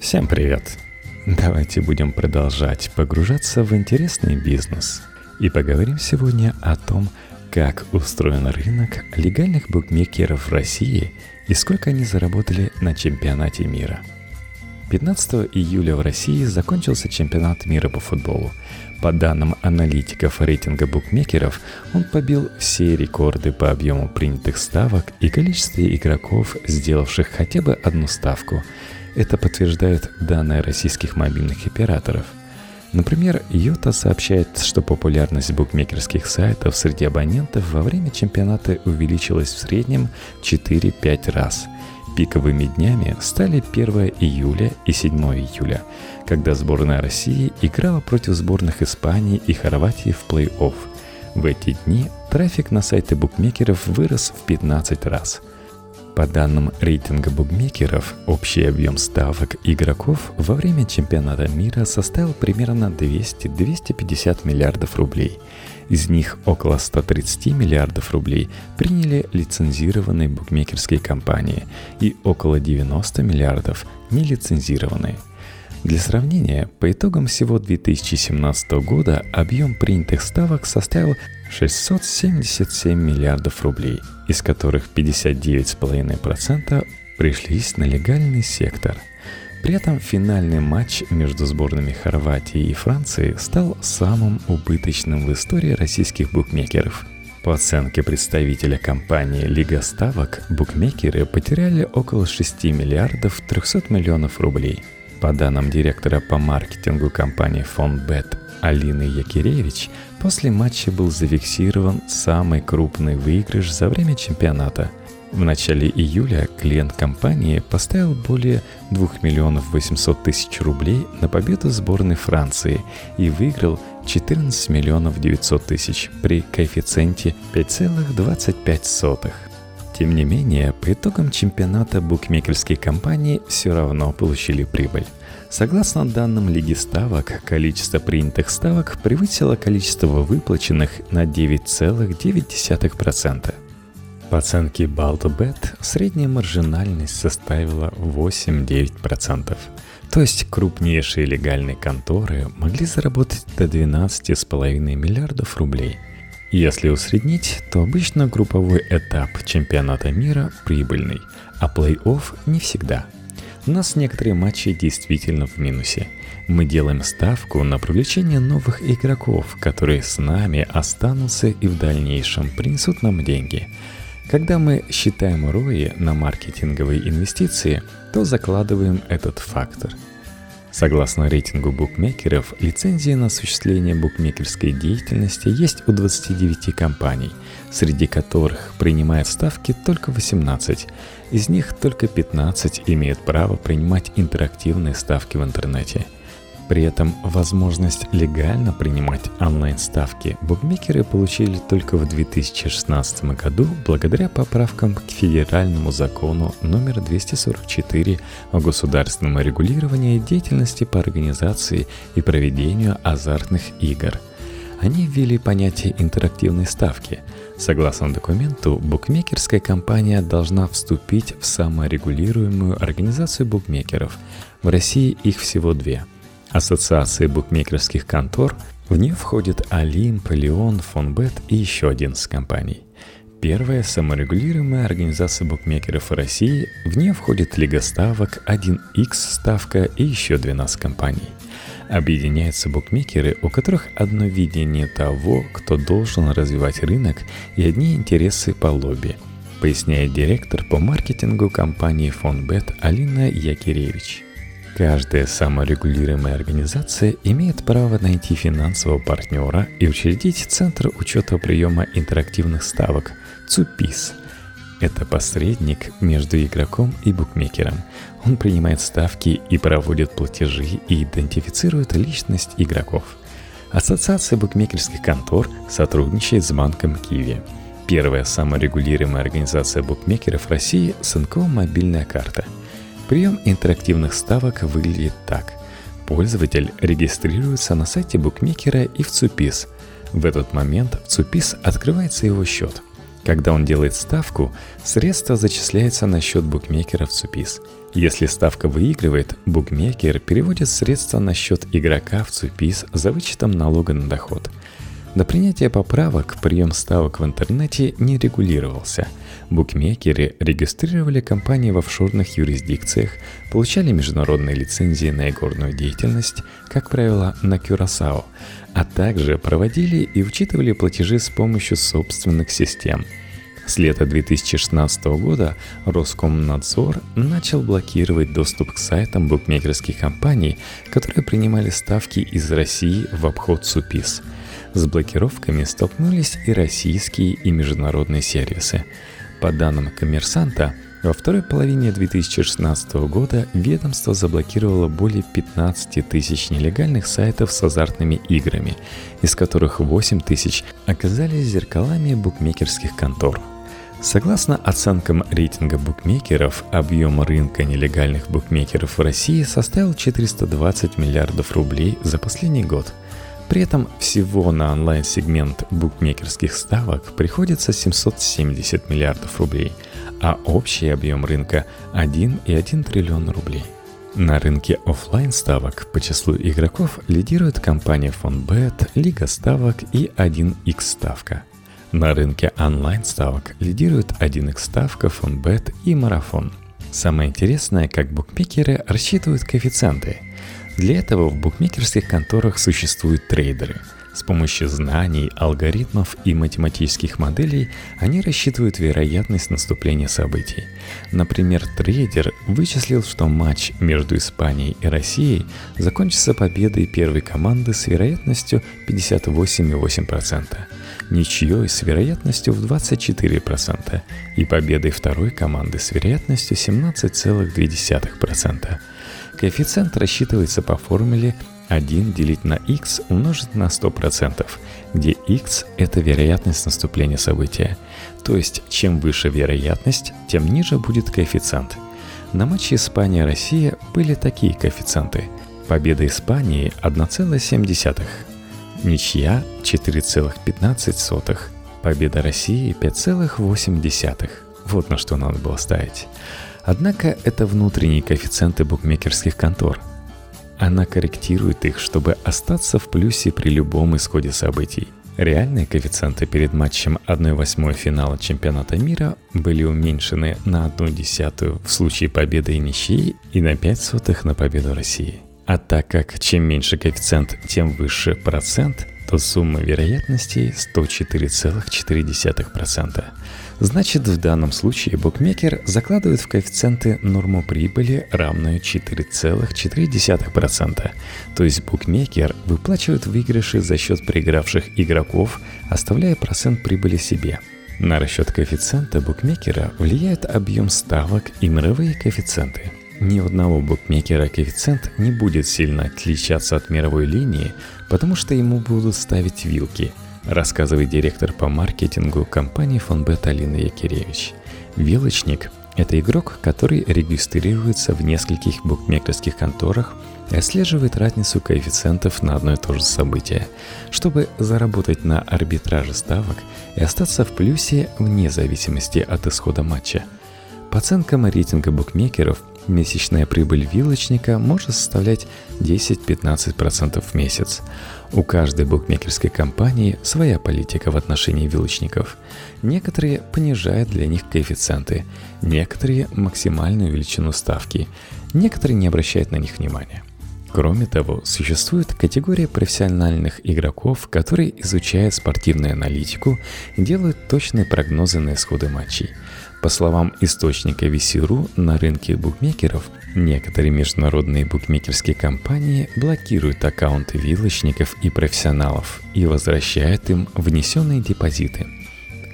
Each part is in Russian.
Всем привет! Давайте будем продолжать погружаться в интересный бизнес. И поговорим сегодня о том, как устроен рынок легальных букмекеров в России и сколько они заработали на чемпионате мира. 15 июля в России закончился чемпионат мира по футболу. По данным аналитиков рейтинга букмекеров, он побил все рекорды по объему принятых ставок и количестве игроков, сделавших хотя бы одну ставку – это подтверждают данные российских мобильных операторов. Например, Йота сообщает, что популярность букмекерских сайтов среди абонентов во время чемпионата увеличилась в среднем 4-5 раз. Пиковыми днями стали 1 июля и 7 июля, когда сборная России играла против сборных Испании и Хорватии в плей-офф. В эти дни трафик на сайты букмекеров вырос в 15 раз – по данным рейтинга букмекеров, общий объем ставок игроков во время чемпионата мира составил примерно 200-250 миллиардов рублей. Из них около 130 миллиардов рублей приняли лицензированные букмекерские компании и около 90 миллиардов нелицензированные – для сравнения, по итогам всего 2017 года объем принятых ставок составил 677 миллиардов рублей, из которых 59,5% пришлись на легальный сектор. При этом финальный матч между сборными Хорватии и Франции стал самым убыточным в истории российских букмекеров. По оценке представителя компании «Лига ставок», букмекеры потеряли около 6 миллиардов 300 миллионов рублей – по данным директора по маркетингу компании Фонбет Алины Якиревич, после матча был зафиксирован самый крупный выигрыш за время чемпионата. В начале июля клиент компании поставил более 2 миллионов 800 тысяч рублей на победу сборной Франции и выиграл 14 миллионов 900 тысяч при коэффициенте 5,25. Тем не менее, по итогам чемпионата букмекерские компании все равно получили прибыль. Согласно данным Лиги ставок, количество принятых ставок превысило количество выплаченных на 9,9%. По оценке BaltBet средняя маржинальность составила 8-9%. То есть крупнейшие легальные конторы могли заработать до 12,5 миллиардов рублей – если усреднить, то обычно групповой этап чемпионата мира прибыльный, а плей-офф не всегда. У нас некоторые матчи действительно в минусе. Мы делаем ставку на привлечение новых игроков, которые с нами останутся и в дальнейшем принесут нам деньги. Когда мы считаем рои на маркетинговые инвестиции, то закладываем этот фактор – Согласно рейтингу букмекеров, лицензии на осуществление букмекерской деятельности есть у 29 компаний, среди которых принимают ставки только 18. Из них только 15 имеют право принимать интерактивные ставки в интернете – при этом возможность легально принимать онлайн-ставки букмекеры получили только в 2016 году благодаря поправкам к федеральному закону номер 244 о государственном регулировании деятельности по организации и проведению азартных игр. Они ввели понятие интерактивной ставки. Согласно документу, букмекерская компания должна вступить в саморегулируемую организацию букмекеров. В России их всего две – Ассоциации букмекерских контор, в нее входят Олимп, Леон, Фонбет и еще 11 компаний. Первая саморегулируемая организация букмекеров России, в нее входит Лига ставок, 1x ставка и еще 12 компаний. Объединяются букмекеры, у которых одно видение того, кто должен развивать рынок и одни интересы по лобби, поясняет директор по маркетингу компании Фонбет Алина Якиревич – Каждая саморегулируемая организация имеет право найти финансового партнера и учредить Центр учета приема интерактивных ставок ЦУПИС. Это посредник между игроком и букмекером. Он принимает ставки и проводит платежи и идентифицирует личность игроков. Ассоциация букмекерских контор сотрудничает с банком Киви. Первая саморегулируемая организация букмекеров России – СНКО «Мобильная карта». Прием интерактивных ставок выглядит так. Пользователь регистрируется на сайте букмекера и в ЦУПИС. В этот момент в ЦУПИС открывается его счет. Когда он делает ставку, средства зачисляются на счет букмекера в ЦУПИС. Если ставка выигрывает, букмекер переводит средства на счет игрока в ЦУПИС за вычетом налога на доход. До принятия поправок прием ставок в интернете не регулировался. Букмекеры регистрировали компании в офшорных юрисдикциях, получали международные лицензии на игорную деятельность, как правило, на Кюрасао, а также проводили и учитывали платежи с помощью собственных систем. С лета 2016 года Роскомнадзор начал блокировать доступ к сайтам букмекерских компаний, которые принимали ставки из России в обход СУПИС – с блокировками столкнулись и российские, и международные сервисы. По данным коммерсанта, во второй половине 2016 года ведомство заблокировало более 15 тысяч нелегальных сайтов с азартными играми, из которых 8 тысяч оказались зеркалами букмекерских контор. Согласно оценкам рейтинга букмекеров, объем рынка нелегальных букмекеров в России составил 420 миллиардов рублей за последний год – при этом всего на онлайн-сегмент букмекерских ставок приходится 770 миллиардов рублей, а общий объем рынка 1,1 триллион рублей. На рынке офлайн ставок по числу игроков лидирует компания Фонбет, Лига ставок и 1x ставка. На рынке онлайн ставок лидируют 1x ставка, Фонбет и Марафон. Самое интересное, как букмекеры рассчитывают коэффициенты – для этого в букмекерских конторах существуют трейдеры. С помощью знаний, алгоритмов и математических моделей они рассчитывают вероятность наступления событий. Например, трейдер вычислил, что матч между Испанией и Россией закончится победой первой команды с вероятностью 58,8%, ничьей с вероятностью в 24% и победой второй команды с вероятностью 17,2%. Коэффициент рассчитывается по формуле 1 делить на x умножить на 100%, где x – это вероятность наступления события. То есть, чем выше вероятность, тем ниже будет коэффициент. На матче Испания-Россия были такие коэффициенты. Победа Испании – 1,7, ничья – 4,15, победа России – 5,8. Вот на что надо было ставить. Однако это внутренние коэффициенты букмекерских контор. Она корректирует их, чтобы остаться в плюсе при любом исходе событий. Реальные коэффициенты перед матчем 1-8 финала чемпионата мира были уменьшены на 1 десятую в случае победы и ничьей и на 5 сотых на победу России. А так как чем меньше коэффициент, тем выше процент, то сумма вероятностей 104,4%. Значит, в данном случае букмекер закладывает в коэффициенты норму прибыли, равную 4,4%. То есть букмекер выплачивает выигрыши за счет проигравших игроков, оставляя процент прибыли себе. На расчет коэффициента букмекера влияет объем ставок и мировые коэффициенты. Ни у одного букмекера коэффициент не будет сильно отличаться от мировой линии, потому что ему будут ставить вилки – рассказывает директор по маркетингу компании Фонбет Алина Якиревич. Вилочник – это игрок, который регистрируется в нескольких букмекерских конторах и отслеживает разницу коэффициентов на одно и то же событие, чтобы заработать на арбитраже ставок и остаться в плюсе вне зависимости от исхода матча. По оценкам рейтинга букмекеров, месячная прибыль вилочника может составлять 10-15% в месяц. У каждой букмекерской компании своя политика в отношении вилочников. Некоторые понижают для них коэффициенты, некоторые – максимальную величину ставки, некоторые не обращают на них внимания. Кроме того, существует категория профессиональных игроков, которые изучают спортивную аналитику делают точные прогнозы на исходы матчей – по словам источника VC.ru, на рынке букмекеров некоторые международные букмекерские компании блокируют аккаунты вилочников и профессионалов и возвращают им внесенные депозиты.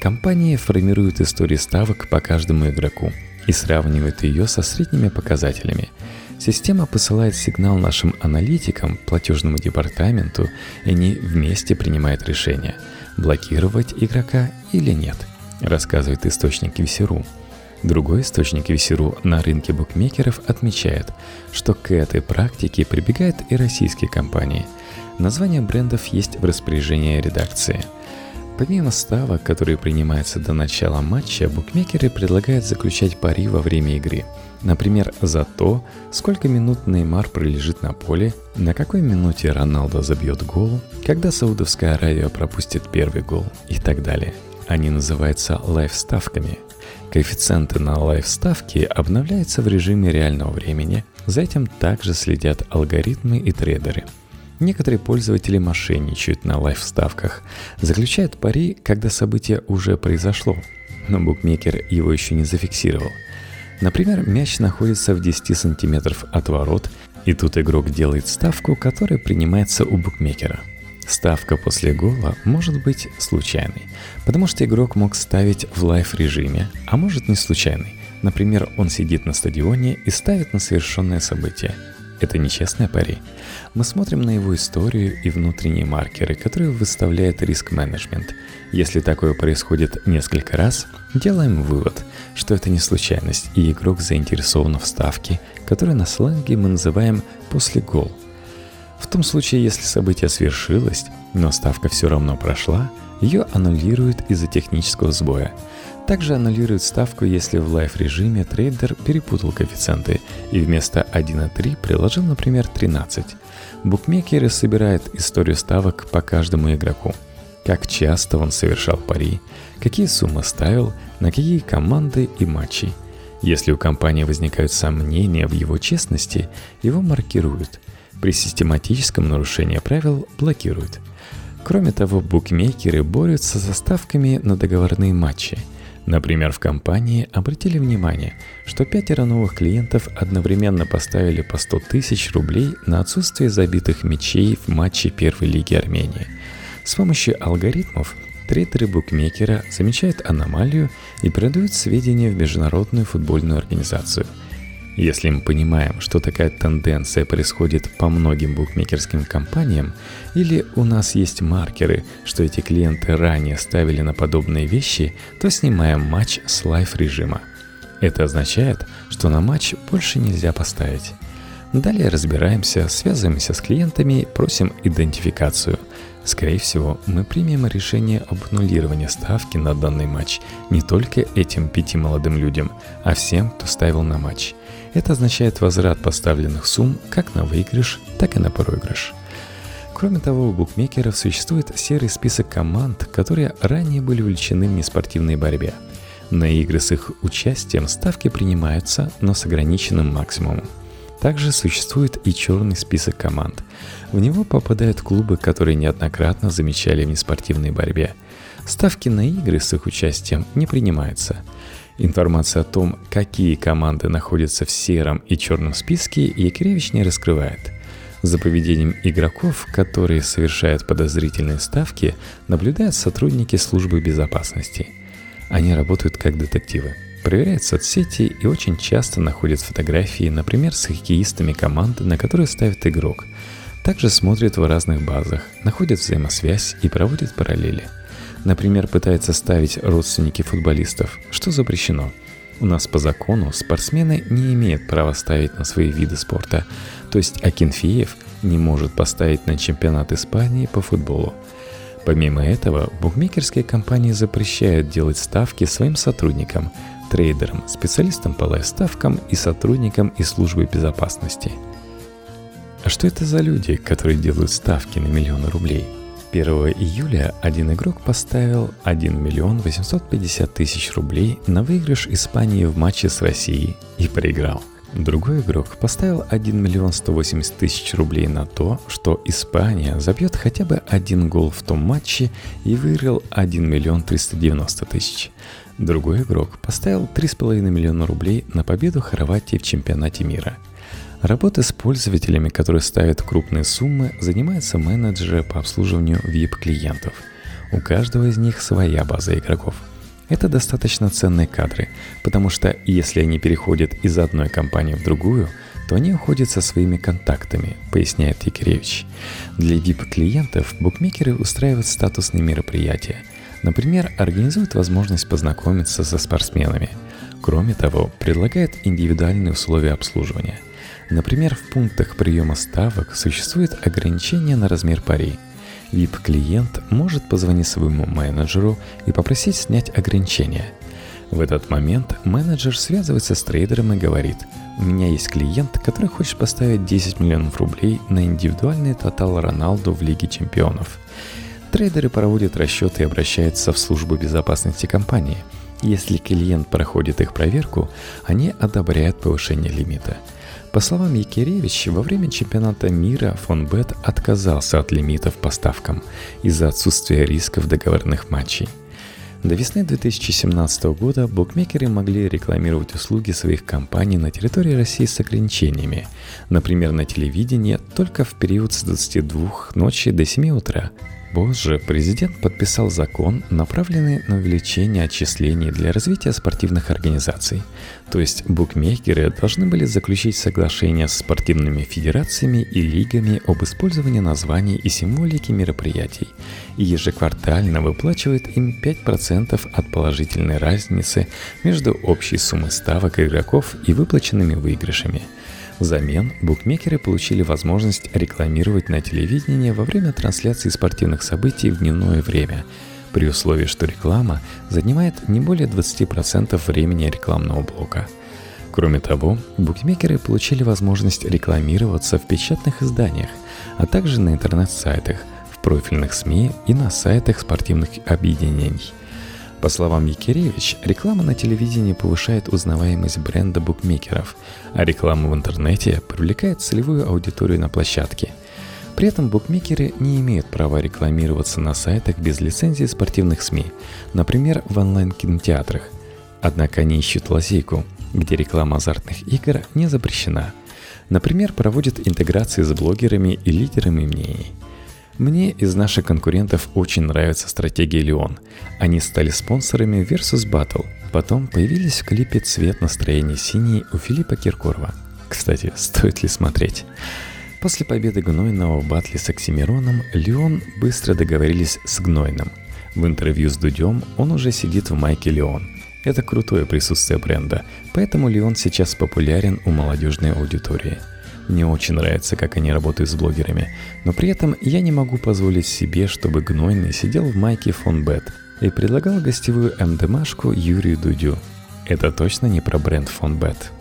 Компании формируют историю ставок по каждому игроку и сравнивают ее со средними показателями. Система посылает сигнал нашим аналитикам, платежному департаменту, и они вместе принимают решение, блокировать игрока или нет – рассказывает источник Висеру. Другой источник Висеру на рынке букмекеров отмечает, что к этой практике прибегают и российские компании. Названия брендов есть в распоряжении редакции. Помимо ставок, которые принимаются до начала матча, букмекеры предлагают заключать пари во время игры. Например, за то, сколько минут Неймар пролежит на поле, на какой минуте Роналдо забьет гол, когда Саудовская Аравия пропустит первый гол и так далее. Они называются лайф-ставками. Коэффициенты на лайф-ставки обновляются в режиме реального времени, за этим также следят алгоритмы и трейдеры – Некоторые пользователи мошенничают на лайф-ставках, заключают пари, когда событие уже произошло, но букмекер его еще не зафиксировал. Например, мяч находится в 10 сантиметров от ворот, и тут игрок делает ставку, которая принимается у букмекера. Ставка после гола может быть случайной, потому что игрок мог ставить в лайф-режиме, а может не случайной. Например, он сидит на стадионе и ставит на совершенное событие – это нечестная пари. Мы смотрим на его историю и внутренние маркеры, которые выставляет риск-менеджмент. Если такое происходит несколько раз, делаем вывод, что это не случайность, и игрок заинтересован в ставке, которую на сленге мы называем «после гол». В том случае, если событие свершилось, но ставка все равно прошла, ее аннулируют из-за технического сбоя – также аннулирует ставку, если в лайф-режиме трейдер перепутал коэффициенты и вместо 1,3 приложил, например, 13. Букмекеры собирают историю ставок по каждому игроку. Как часто он совершал пари, какие суммы ставил, на какие команды и матчи. Если у компании возникают сомнения в его честности, его маркируют. При систематическом нарушении правил блокируют. Кроме того, букмекеры борются со ставками на договорные матчи – Например, в компании обратили внимание, что пятеро новых клиентов одновременно поставили по 100 тысяч рублей на отсутствие забитых мячей в матче первой лиги Армении. С помощью алгоритмов трейдеры букмекера замечают аномалию и передают сведения в Международную футбольную организацию – если мы понимаем, что такая тенденция происходит по многим букмекерским компаниям, или у нас есть маркеры, что эти клиенты ранее ставили на подобные вещи, то снимаем матч с лайф-режима. Это означает, что на матч больше нельзя поставить. Далее разбираемся, связываемся с клиентами, просим идентификацию. Скорее всего, мы примем решение об аннулировании ставки на данный матч не только этим пяти молодым людям, а всем, кто ставил на матч – это означает возврат поставленных сумм как на выигрыш, так и на проигрыш. Кроме того, у букмекеров существует серый список команд, которые ранее были увлечены в неспортивной борьбе. На игры с их участием ставки принимаются, но с ограниченным максимумом. Также существует и черный список команд. В него попадают клубы, которые неоднократно замечали в неспортивной борьбе. Ставки на игры с их участием не принимаются – Информация о том, какие команды находятся в сером и черном списке, Якиревич не раскрывает. За поведением игроков, которые совершают подозрительные ставки, наблюдают сотрудники службы безопасности. Они работают как детективы, проверяют соцсети и очень часто находят фотографии, например, с хоккеистами команды, на которые ставит игрок. Также смотрят в разных базах, находят взаимосвязь и проводят параллели – Например, пытается ставить родственники футболистов, что запрещено. У нас по закону спортсмены не имеют права ставить на свои виды спорта, то есть Акинфеев не может поставить на чемпионат Испании по футболу. Помимо этого, букмекерские компании запрещают делать ставки своим сотрудникам, трейдерам, специалистам по лайфставкам и сотрудникам из службы безопасности. А что это за люди, которые делают ставки на миллионы рублей – 1 июля один игрок поставил 1 миллион 850 тысяч рублей на выигрыш Испании в матче с Россией и проиграл. Другой игрок поставил 1 миллион 180 тысяч рублей на то, что Испания забьет хотя бы один гол в том матче и выиграл 1 миллион 390 тысяч. Другой игрок поставил 3,5 миллиона рублей на победу Хорватии в чемпионате мира – Работа с пользователями, которые ставят крупные суммы, занимаются менеджеры по обслуживанию VIP-клиентов. У каждого из них своя база игроков. Это достаточно ценные кадры, потому что если они переходят из одной компании в другую, то они уходят со своими контактами, поясняет Якиревич. Для VIP-клиентов букмекеры устраивают статусные мероприятия. Например, организуют возможность познакомиться со спортсменами. Кроме того, предлагают индивидуальные условия обслуживания – Например, в пунктах приема ставок существует ограничение на размер пари. VIP-клиент может позвонить своему менеджеру и попросить снять ограничения. В этот момент менеджер связывается с трейдером и говорит, у меня есть клиент, который хочет поставить 10 миллионов рублей на индивидуальный тотал Роналду в Лиге чемпионов. Трейдеры проводят расчеты и обращаются в службу безопасности компании. Если клиент проходит их проверку, они одобряют повышение лимита – по словам Якиревич, во время чемпионата мира фон Бет отказался от лимитов по ставкам из-за отсутствия рисков договорных матчей. До весны 2017 года букмекеры могли рекламировать услуги своих компаний на территории России с ограничениями, например, на телевидении только в период с 22 ночи до 7 утра – Позже президент подписал закон, направленный на увеличение отчислений для развития спортивных организаций. То есть букмекеры должны были заключить соглашение с спортивными федерациями и лигами об использовании названий и символики мероприятий и ежеквартально выплачивает им 5% от положительной разницы между общей суммой ставок игроков и выплаченными выигрышами – Взамен букмекеры получили возможность рекламировать на телевидении во время трансляции спортивных событий в дневное время, при условии, что реклама занимает не более 20% времени рекламного блока. Кроме того, букмекеры получили возможность рекламироваться в печатных изданиях, а также на интернет-сайтах, в профильных СМИ и на сайтах спортивных объединений – по словам Якиревич, реклама на телевидении повышает узнаваемость бренда букмекеров, а реклама в интернете привлекает целевую аудиторию на площадке. При этом букмекеры не имеют права рекламироваться на сайтах без лицензии спортивных СМИ, например, в онлайн-кинотеатрах. Однако они ищут лазейку, где реклама азартных игр не запрещена. Например, проводят интеграции с блогерами и лидерами мнений – мне из наших конкурентов очень нравится стратегия Леон. Они стали спонсорами Versus Battle. Потом появились в клипе «Цвет настроения синий» у Филиппа Киркорова. Кстати, стоит ли смотреть? После победы Гнойного в батле с Оксимироном, Леон быстро договорились с Гнойным. В интервью с Дудем он уже сидит в майке Леон. Это крутое присутствие бренда, поэтому Леон сейчас популярен у молодежной аудитории – мне очень нравится, как они работают с блогерами, но при этом я не могу позволить себе, чтобы Гнойный сидел в майке фон Бет и предлагал гостевую МДМашку Юрию Дудю. Это точно не про бренд фон Бет.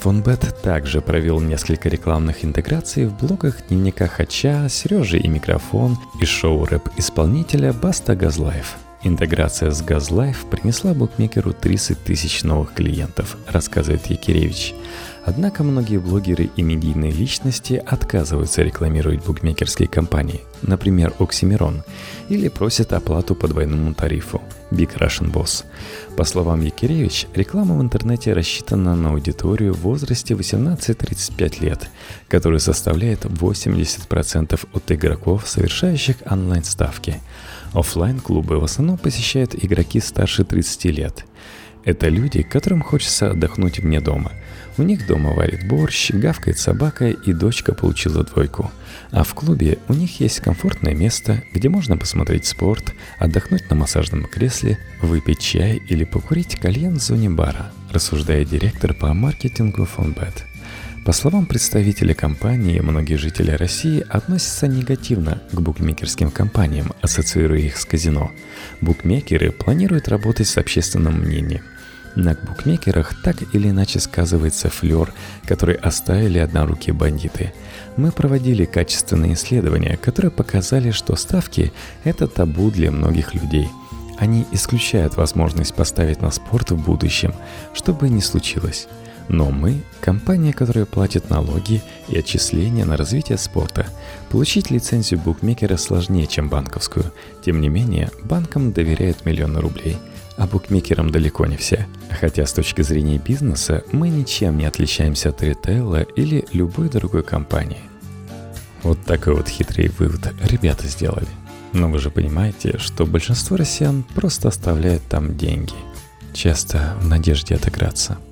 Фон Бет также провел несколько рекламных интеграций в блогах дневника Хача, Сережи и микрофон и шоу рэп-исполнителя Баста Газлайф. Интеграция с Газлайф принесла букмекеру 30 тысяч новых клиентов, рассказывает Якиревич. Однако многие блогеры и медийные личности отказываются рекламировать букмекерские компании, например, Оксимирон, или просят оплату по двойному тарифу Big Russian Boss. По словам Якиревич, реклама в интернете рассчитана на аудиторию в возрасте 18-35 лет, которая составляет 80% от игроков, совершающих онлайн-ставки. офлайн клубы в основном посещают игроки старше 30 лет. Это люди, которым хочется отдохнуть вне дома – у них дома варит борщ, гавкает собака и дочка получила двойку. А в клубе у них есть комфортное место, где можно посмотреть спорт, отдохнуть на массажном кресле, выпить чай или покурить кальян в зоне бара, рассуждает директор по маркетингу Фонбет. По словам представителя компании, многие жители России относятся негативно к букмекерским компаниям, ассоциируя их с казино. Букмекеры планируют работать с общественным мнением – на букмекерах так или иначе сказывается флер, который оставили однорукие бандиты. Мы проводили качественные исследования, которые показали, что ставки – это табу для многих людей. Они исключают возможность поставить на спорт в будущем, что бы ни случилось. Но мы – компания, которая платит налоги и отчисления на развитие спорта. Получить лицензию букмекера сложнее, чем банковскую. Тем не менее, банкам доверяют миллионы рублей – а букмекерам далеко не все. Хотя с точки зрения бизнеса мы ничем не отличаемся от ритейла или любой другой компании. Вот такой вот хитрый вывод ребята сделали. Но вы же понимаете, что большинство россиян просто оставляют там деньги, часто в надежде отыграться –